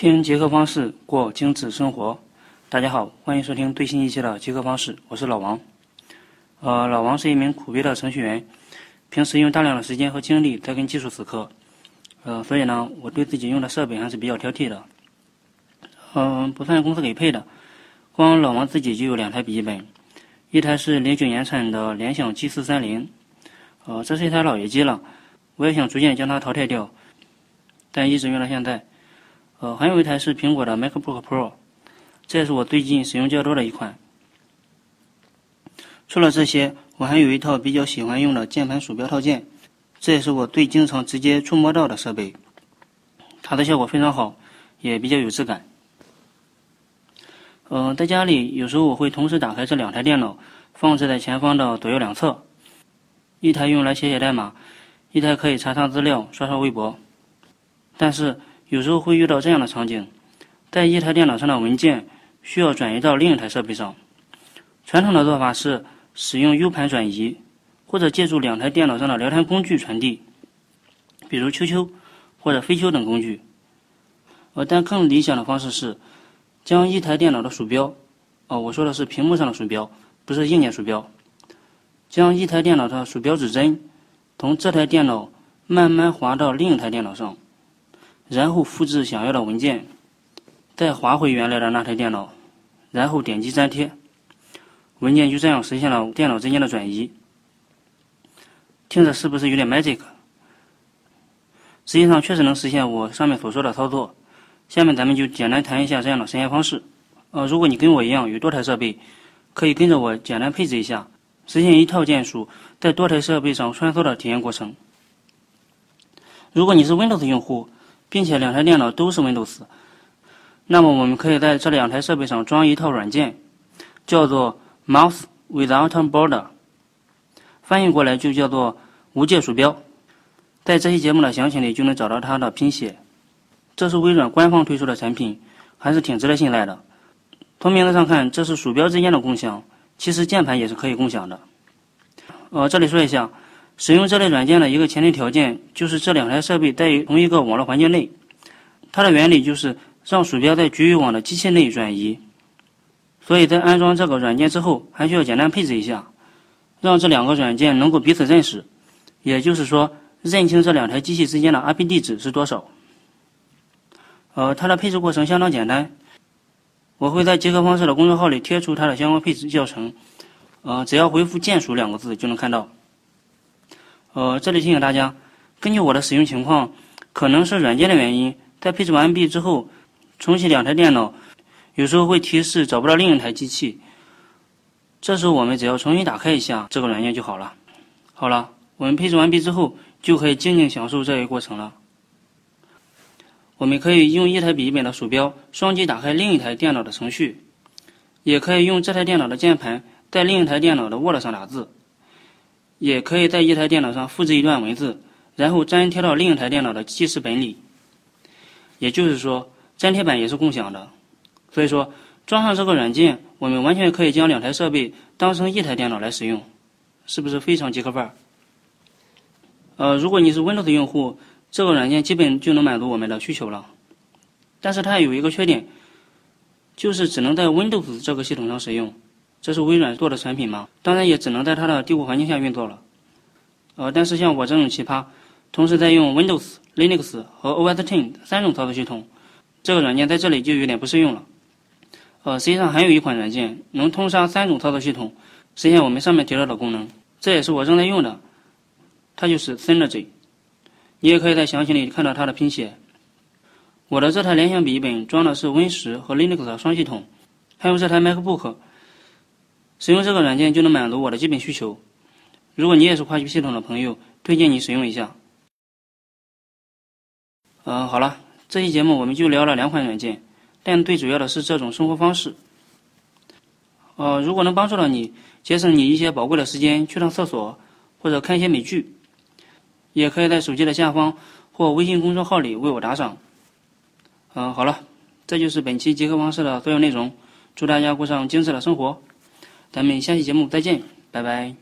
听捷克方式过精致生活，大家好，欢迎收听最新一期的极客方式，我是老王。呃，老王是一名苦逼的程序员，平时用大量的时间和精力在跟技术死磕，呃，所以呢，我对自己用的设备还是比较挑剔的。嗯，不算公司给配的，光老王自己就有两台笔记本，一台是零九年产的联想 G 四三零，呃，这是一台老爷机了，我也想逐渐将它淘汰掉，但一直用到现在。呃，还有一台是苹果的 MacBook Pro，这也是我最近使用较多的一款。除了这些，我还有一套比较喜欢用的键盘鼠标套件，这也是我最经常直接触摸到的设备，它的效果非常好，也比较有质感。嗯，在家里有时候我会同时打开这两台电脑，放置在前方的左右两侧，一台用来写写代码，一台可以查查资料、刷刷微博，但是。有时候会遇到这样的场景，在一台电脑上的文件需要转移到另一台设备上。传统的做法是使用 U 盘转移，或者借助两台电脑上的聊天工具传递，比如 QQ 或者飞秋等工具。呃，但更理想的方式是将一台电脑的鼠标，哦，我说的是屏幕上的鼠标，不是硬件鼠标，将一台电脑的鼠标指针从这台电脑慢慢滑到另一台电脑上。然后复制想要的文件，再划回原来的那台电脑，然后点击粘贴，文件就这样实现了电脑之间的转移。听着是不是有点 magic？实际上确实能实现我上面所说的操作。下面咱们就简单谈一下这样的实现方式。呃，如果你跟我一样有多台设备，可以跟着我简单配置一下，实现一套键鼠在多台设备上穿梭的体验过程。如果你是 Windows 用户，并且两台电脑都是 Windows，那么我们可以在这两台设备上装一套软件，叫做 Mouse Without Border，翻译过来就叫做无界鼠标。在这期节目的详情里就能找到它的拼写。这是微软官方推出的产品，还是挺值得信赖的。从名字上看，这是鼠标之间的共享，其实键盘也是可以共享的。呃，这里说一下。使用这类软件的一个前提条件就是这两台设备在同一个网络环境内。它的原理就是让鼠标在局域网的机器内转移。所以在安装这个软件之后，还需要简单配置一下，让这两个软件能够彼此认识，也就是说认清这两台机器之间的 IP 地址是多少。呃，它的配置过程相当简单，我会在极客方式的公众号里贴出它的相关配置教程，呃，只要回复“键鼠”两个字就能看到。呃，这里提醒大家，根据我的使用情况，可能是软件的原因，在配置完毕之后，重启两台电脑，有时候会提示找不到另一台机器。这时候我们只要重新打开一下这个软件就好了。好了，我们配置完毕之后，就可以静静享受这一过程了。我们可以用一台笔记本的鼠标双击打开另一台电脑的程序，也可以用这台电脑的键盘在另一台电脑的 Word 上打字。也可以在一台电脑上复制一段文字，然后粘贴到另一台电脑的记事本里。也就是说，粘贴板也是共享的。所以说，装上这个软件，我们完全可以将两台设备当成一台电脑来使用，是不是非常极客范儿？呃，如果你是 Windows 用户，这个软件基本就能满足我们的需求了。但是它有一个缺点，就是只能在 Windows 这个系统上使用。这是微软做的产品嘛？当然也只能在它的帝国环境下运作了。呃，但是像我这种奇葩，同时在用 Windows、Linux 和 OS X 三种操作系统，这个软件在这里就有点不适用了。呃，实际上还有一款软件能通杀三种操作系统，实现我们上面提到的功能，这也是我正在用的，它就是 Synergy。你也可以在详情里看到它的拼写。我的这台联想笔记本装的是 Win 十和 Linux 的双系统，还有这台 MacBook。使用这个软件就能满足我的基本需求。如果你也是跨区系统的朋友，推荐你使用一下。嗯，好了，这期节目我们就聊了两款软件，但最主要的是这种生活方式。呃，如果能帮助到你，节省你一些宝贵的时间去上厕所或者看一些美剧，也可以在手机的下方或微信公众号里为我打赏。嗯，好了，这就是本期极客方式的所有内容。祝大家过上精致的生活。咱们下期节目再见，拜拜。